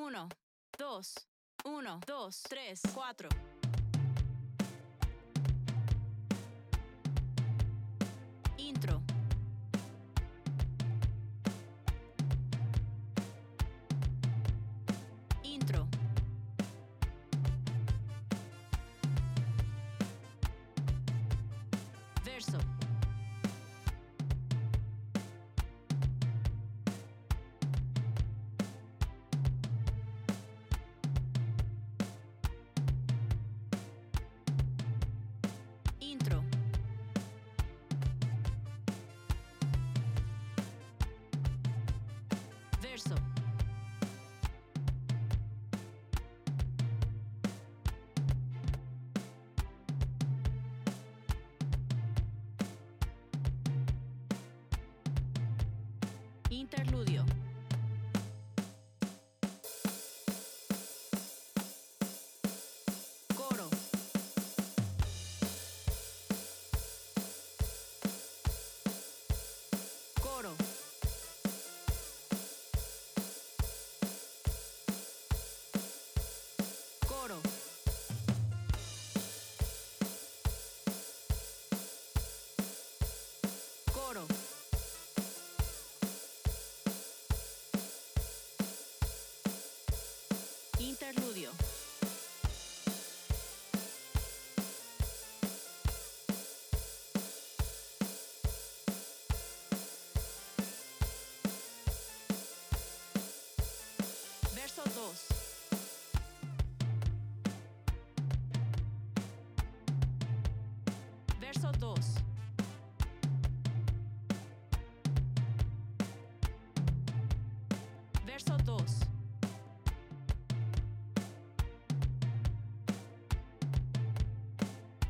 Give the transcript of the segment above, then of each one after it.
1, 2, 1, 2, 3, 4. Coro. Coro. Coro. Interludio. 2. Verso 2. Verso 2.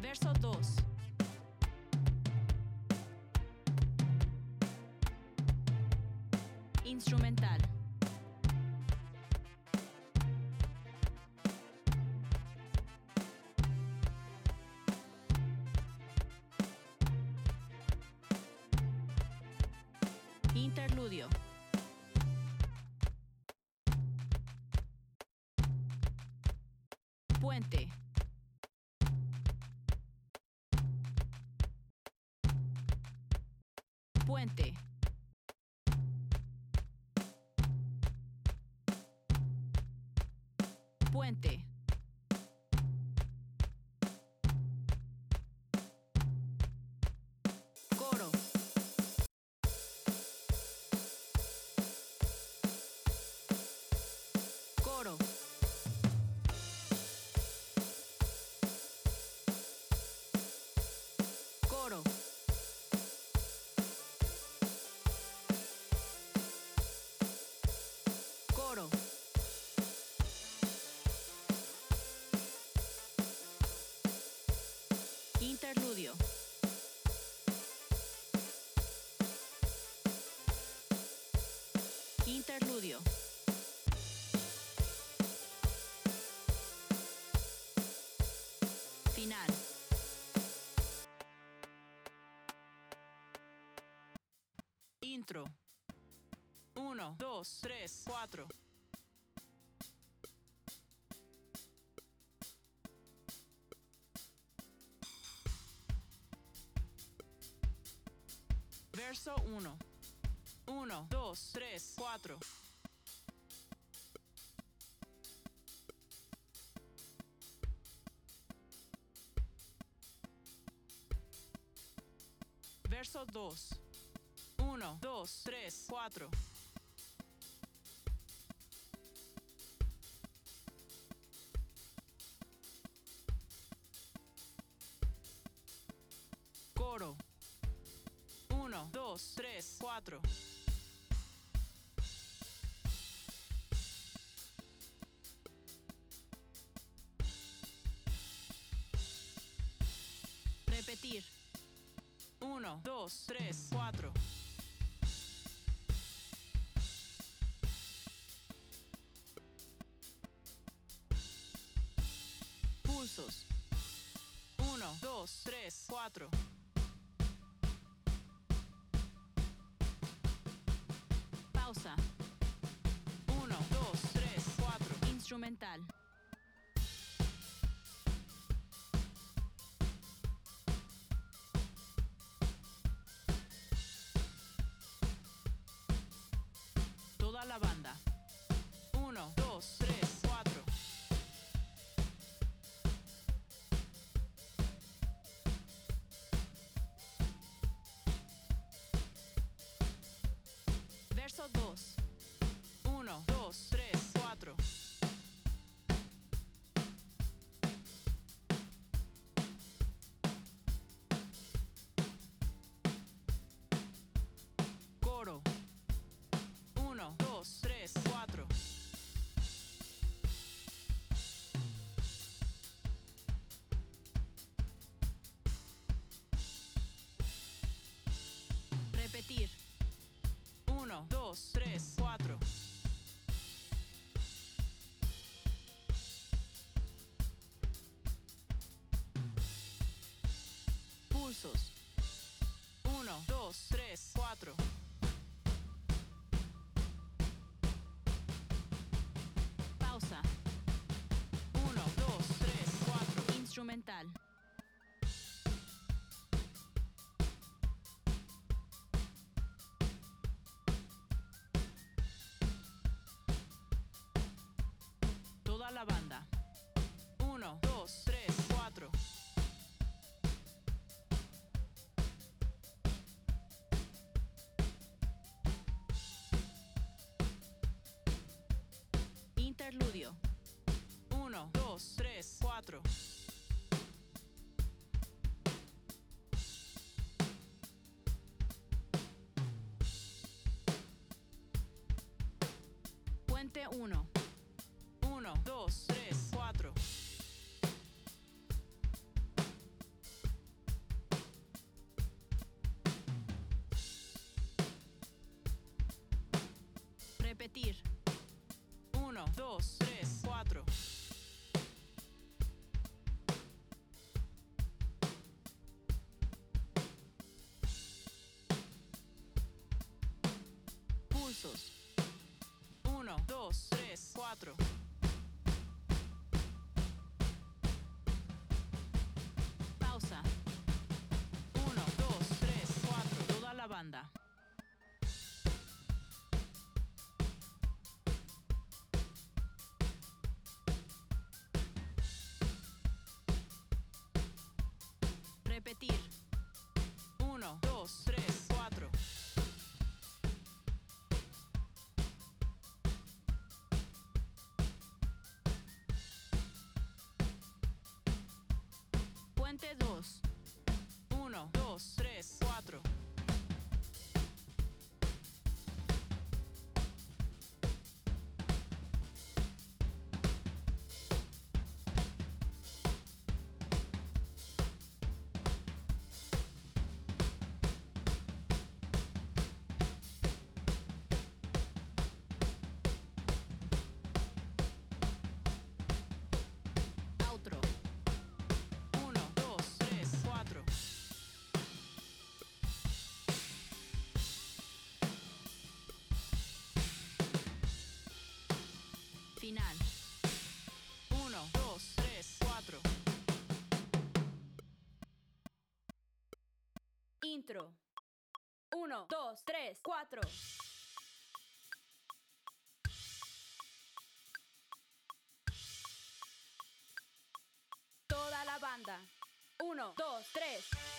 Verso 2. Interludio. Puente. Puente. 4. 1, 2, 3, 4. Verso 1. 1, 2, 3, 4. Verso 1, 2, 3, 4. 1, 2, 3, 4. Pausa. 1, 2, 3, 4. Instrumental. Toda la banda. 1, 2, 3, Verso 2. 1, 2, 3, 1, 2, 3, 4. Pulsos. 1, 2, 3, 4. Pausa. 1, 2, 3, 4. Instrumental. La banda. 1, 2, 3, 4. Interludio. 1, 2, 3, 4. Puente 1. 1, 2, 3, 4. Repetir. 1, 2, 3, 4. Pulsos. 1, 2, 3, Repetir. 1, 2, 3, 4. Puente 2. 1, 2, 3, 4. final. 1, 2, 3, 4. Intro. 1, 2, 3, 4. Toda la banda. 1, 2, 3.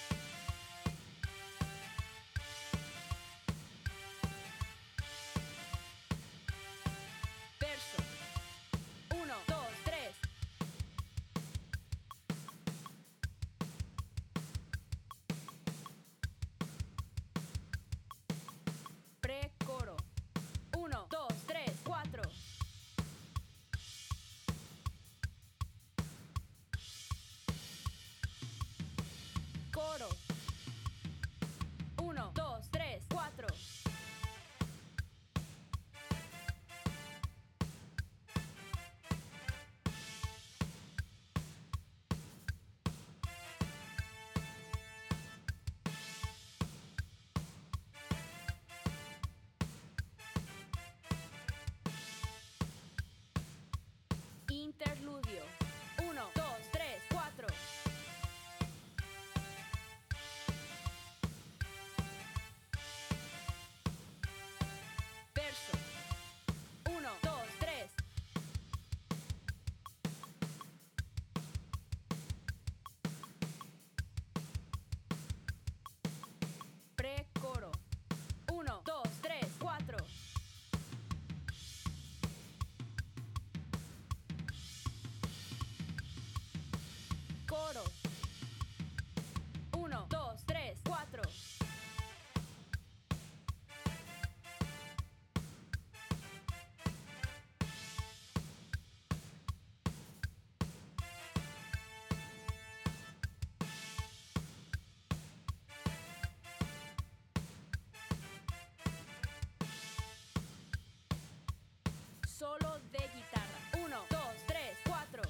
Solo de guitarra. Uno, dos, tres, cuatro.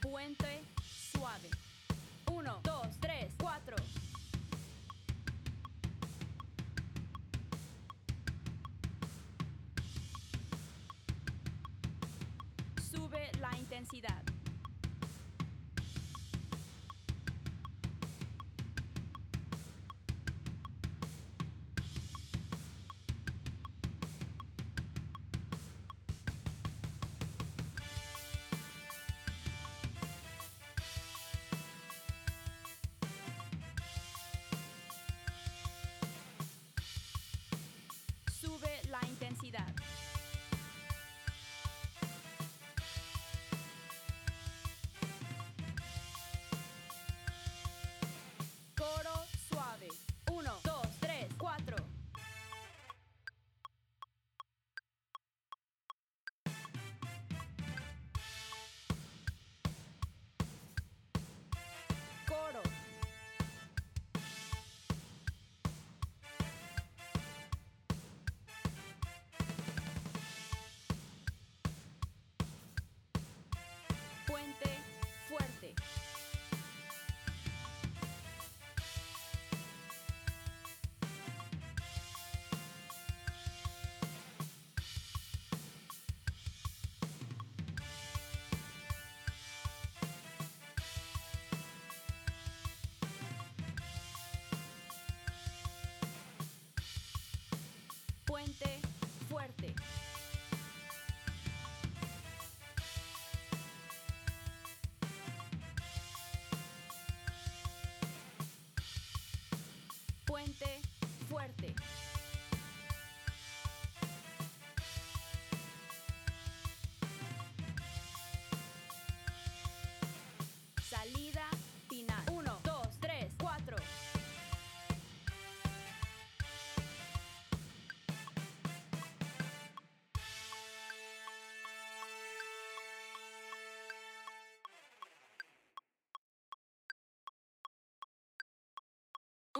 Puente suave. Uno, dos, tres, cuatro. Sube la intensidad.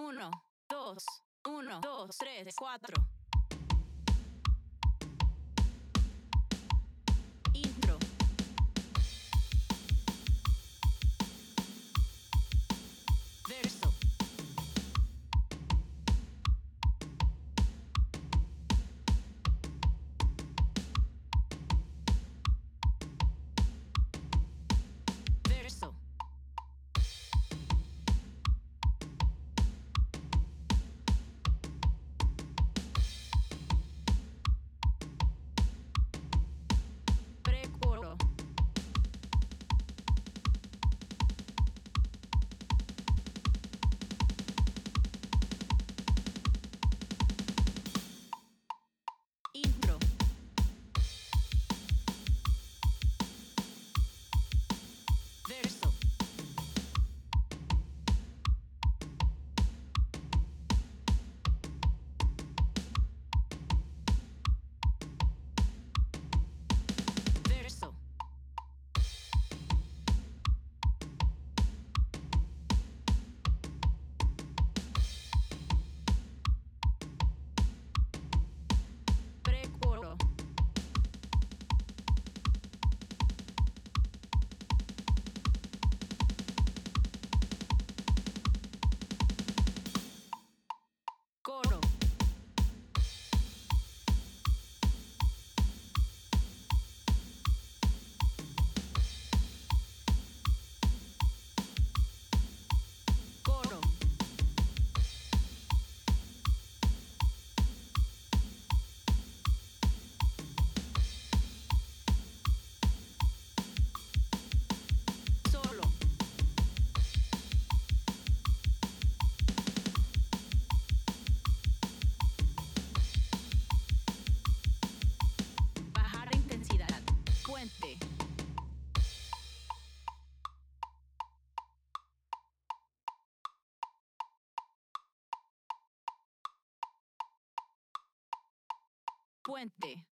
1, 2, 1, 2, 3, 4. Puente.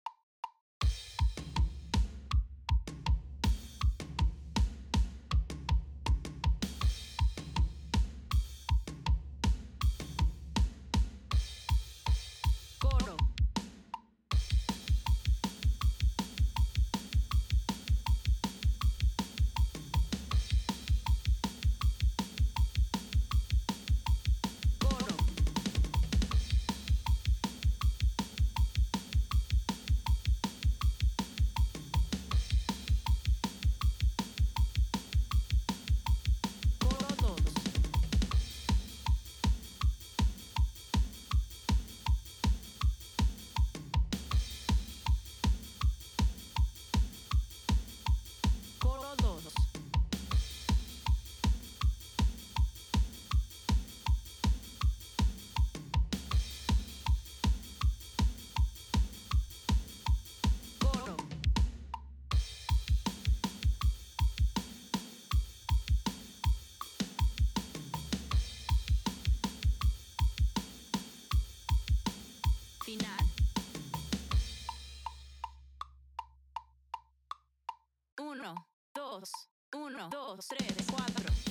2, 1, 2, 3, 4.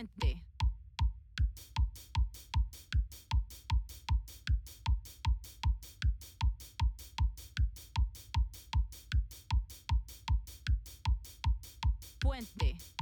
Fuente. Puente.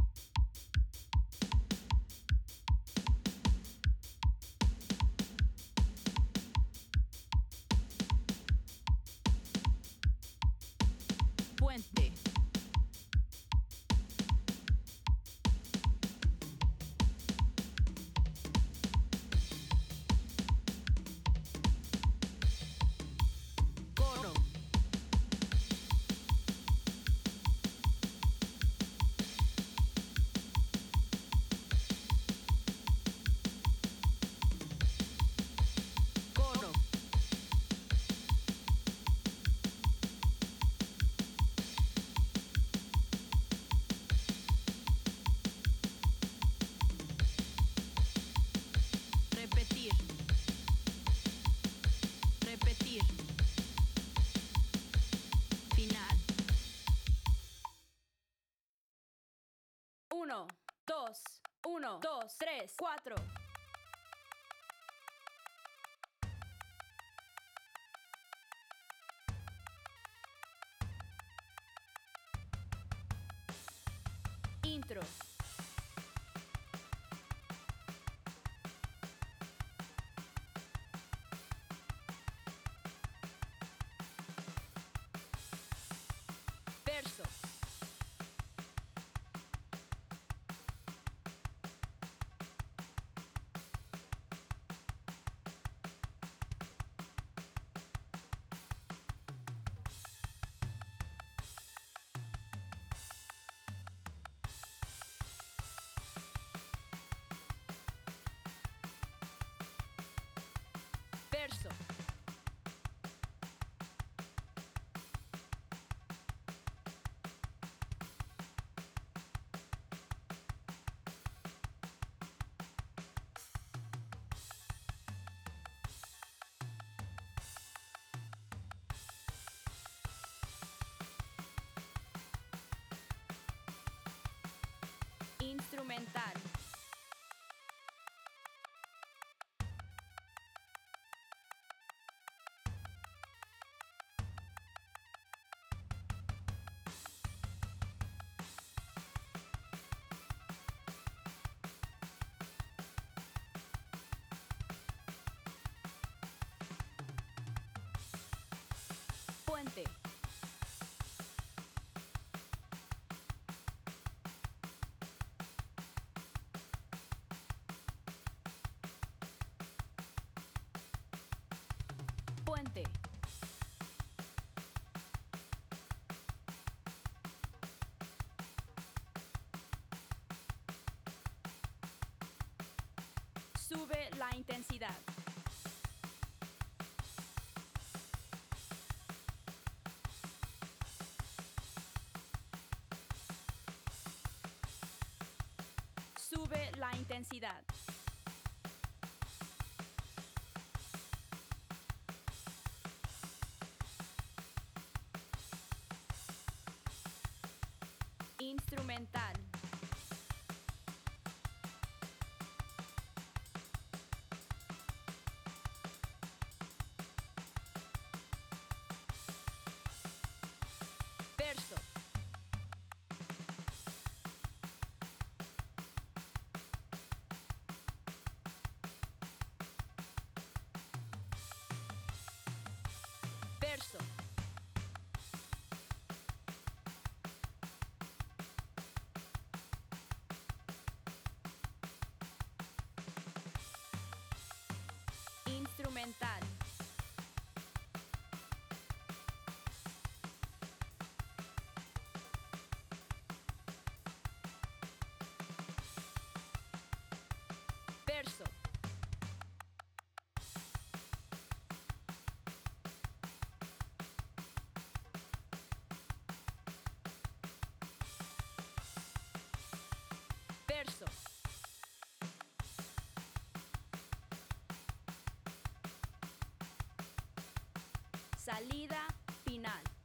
1, 2, 3, 4. Verso. Instrumental. Sube la intensidad. Sube la intensidad. Instrumental. Verso. Salida final.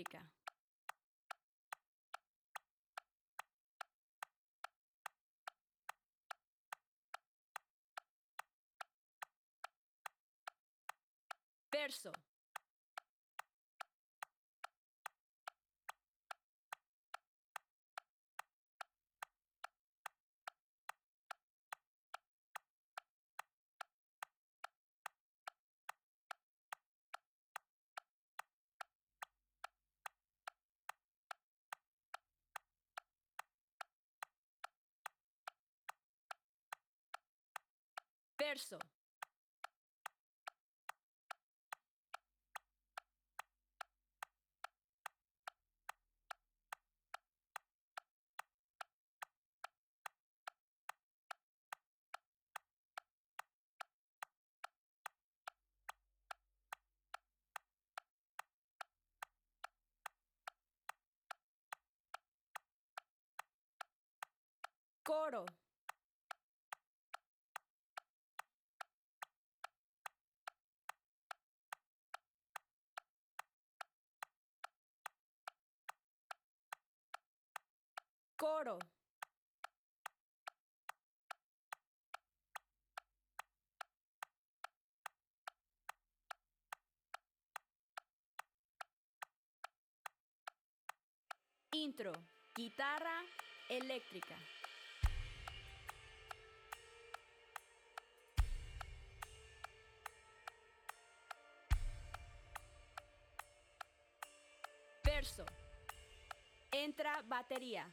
Eléctrica. Verso. verso. Coro. Coro. Intro. Guitarra eléctrica. Verso. Entra batería.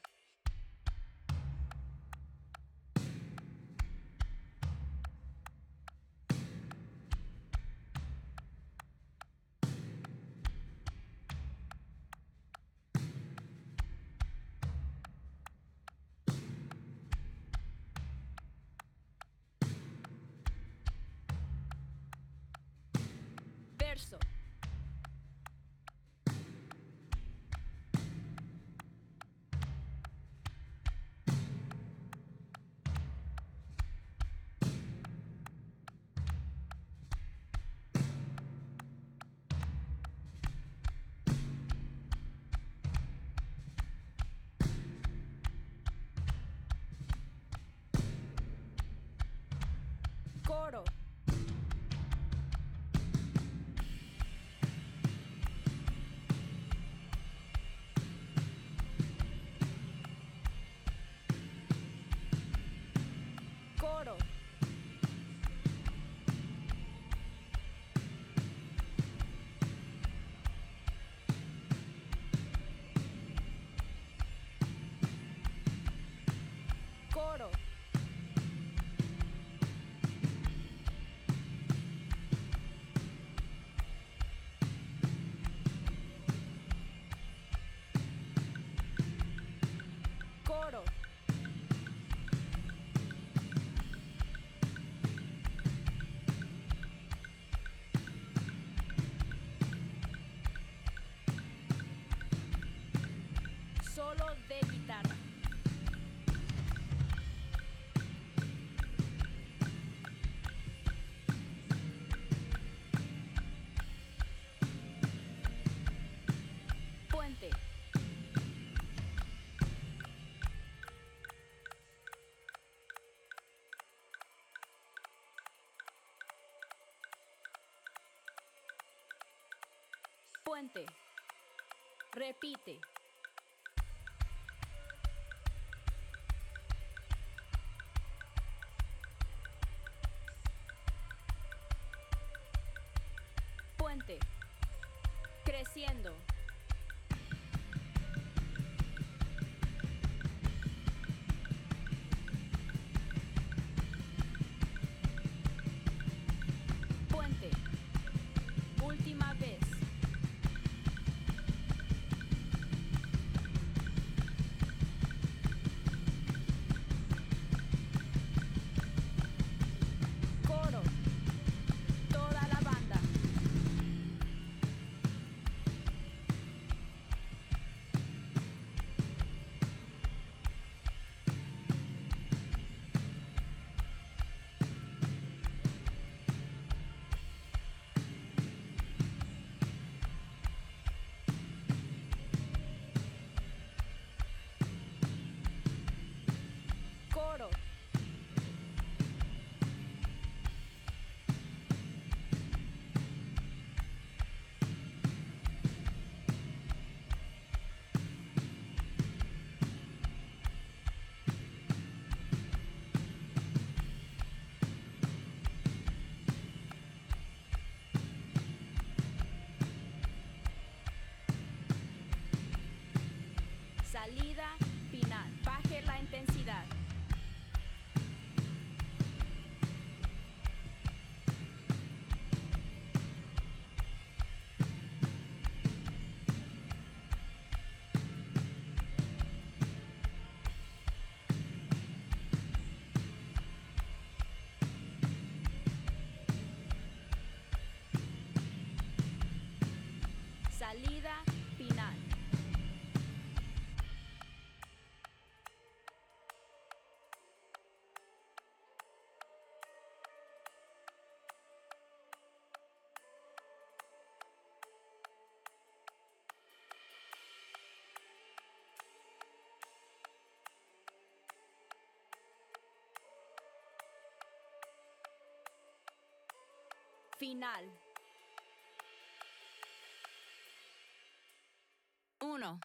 Coro. Puente. Repite. Puente. Creciendo. Final. Uno,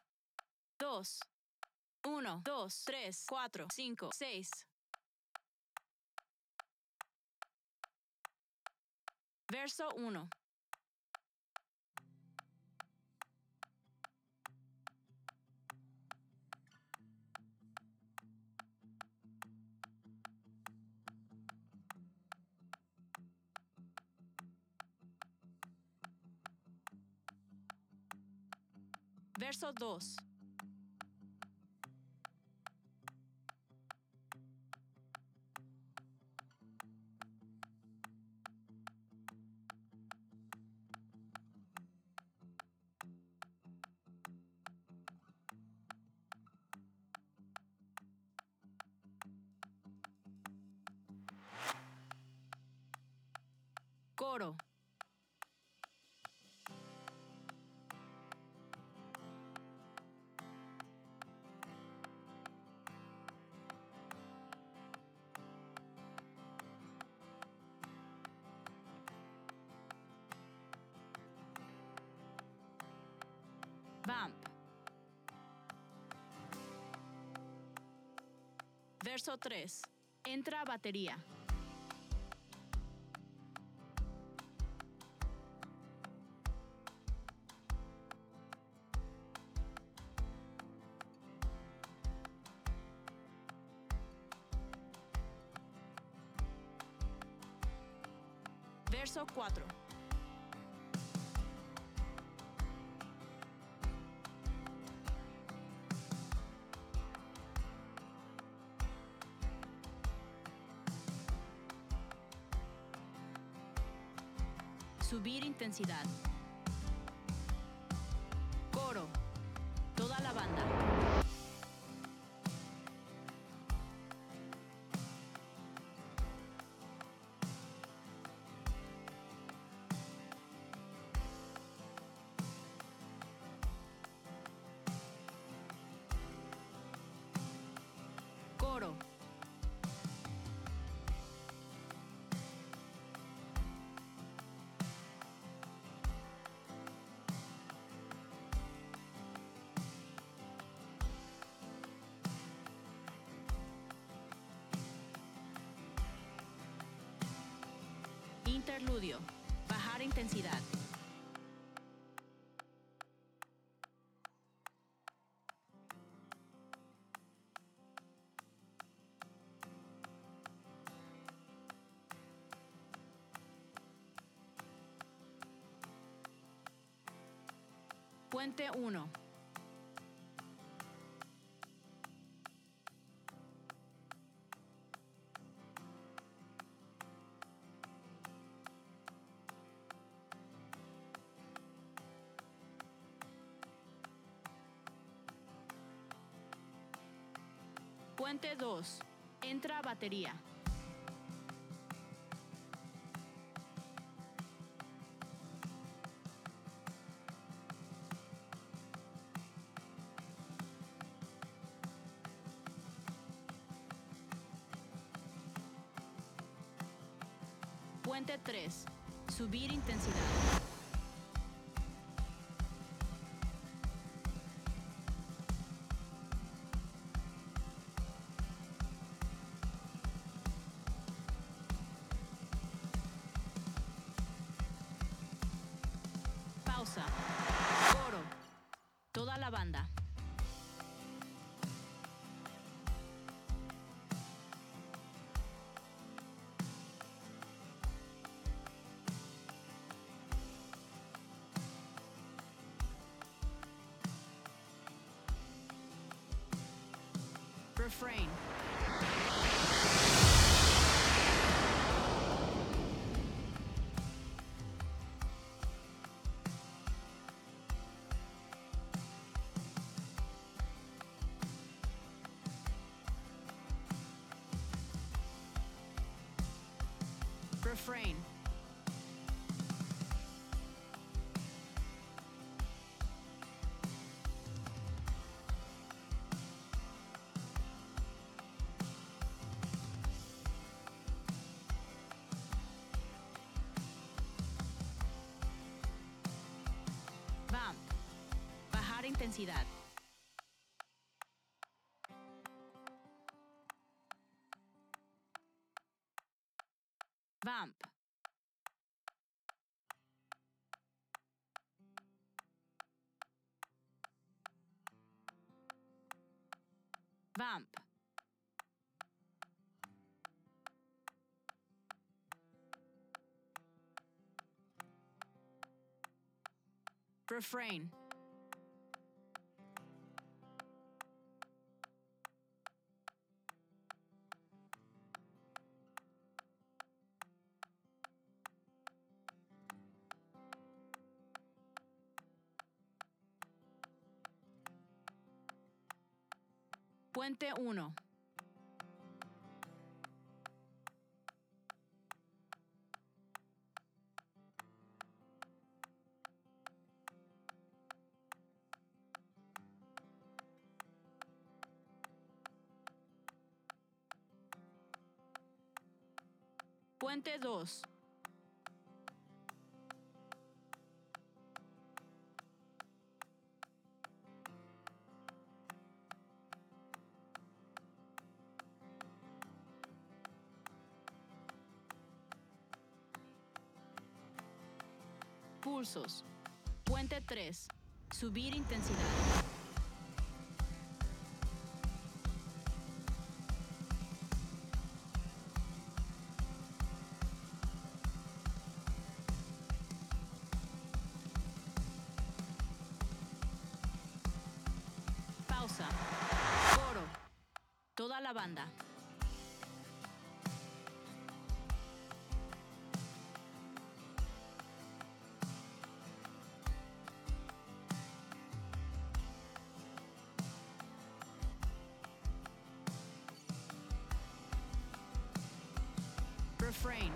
dos, uno, dos, tres, cuatro, cinco, seis. Verso uno. Verso 2. Verso 3. Entra batería. Verso 4. Intensidad. Interludio. Bajar intensidad. Puente 1. 2. Entra batería. Puente 3. Subir intensidad. Toda la banda. Refrain. refrain. Bajar intensidad. Vamp. Refrain. Puente 1. Puente 2. Puente 3. Subir intensidad. Pausa. Coro. Toda la banda. Refrain.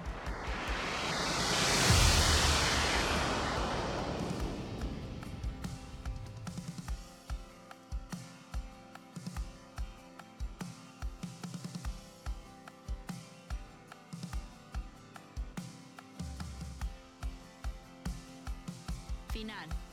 Final.